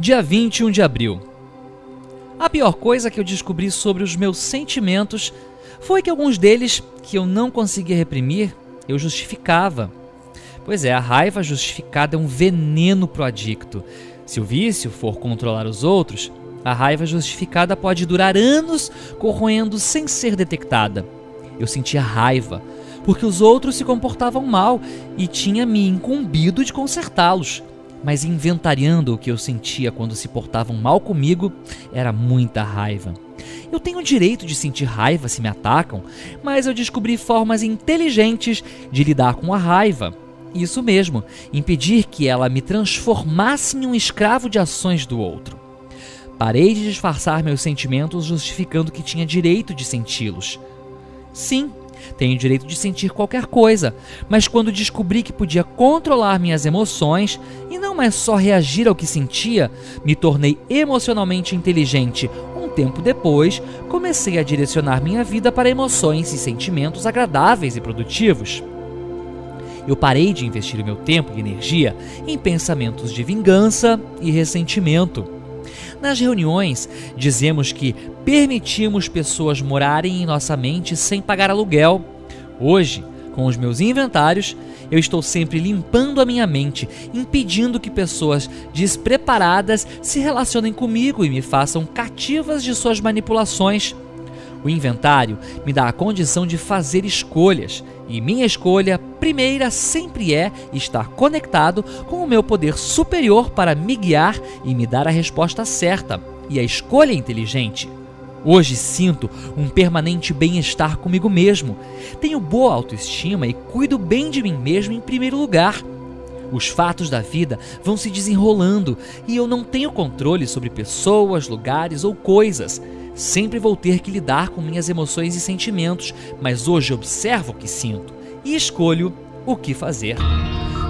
Dia 21 de abril. A pior coisa que eu descobri sobre os meus sentimentos foi que alguns deles, que eu não conseguia reprimir, eu justificava. Pois é, a raiva justificada é um veneno pro adicto. Se o vício for controlar os outros, a raiva justificada pode durar anos corroendo sem ser detectada. Eu sentia raiva porque os outros se comportavam mal e tinha me incumbido de consertá-los mas inventariando o que eu sentia quando se portavam mal comigo, era muita raiva. Eu tenho o direito de sentir raiva se me atacam, mas eu descobri formas inteligentes de lidar com a raiva. Isso mesmo, impedir que ela me transformasse em um escravo de ações do outro. Parei de disfarçar meus sentimentos justificando que tinha direito de senti-los. Sim, tenho direito de sentir qualquer coisa, mas quando descobri que podia controlar minhas emoções e não mais só reagir ao que sentia, me tornei emocionalmente inteligente. Um tempo depois, comecei a direcionar minha vida para emoções e sentimentos agradáveis e produtivos. Eu parei de investir o meu tempo e energia em pensamentos de vingança e ressentimento. Nas reuniões, dizemos que permitimos pessoas morarem em nossa mente sem pagar aluguel. Hoje, com os meus inventários, eu estou sempre limpando a minha mente, impedindo que pessoas despreparadas se relacionem comigo e me façam cativas de suas manipulações. O inventário me dá a condição de fazer escolhas, e minha escolha primeira sempre é estar conectado com o meu poder superior para me guiar e me dar a resposta certa e a escolha inteligente. Hoje sinto um permanente bem-estar comigo mesmo. Tenho boa autoestima e cuido bem de mim mesmo em primeiro lugar. Os fatos da vida vão se desenrolando e eu não tenho controle sobre pessoas, lugares ou coisas. Sempre vou ter que lidar com minhas emoções e sentimentos, mas hoje observo o que sinto e escolho o que fazer.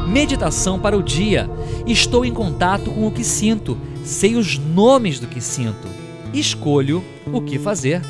Meditação para o dia. Estou em contato com o que sinto, sei os nomes do que sinto. Escolho o que fazer.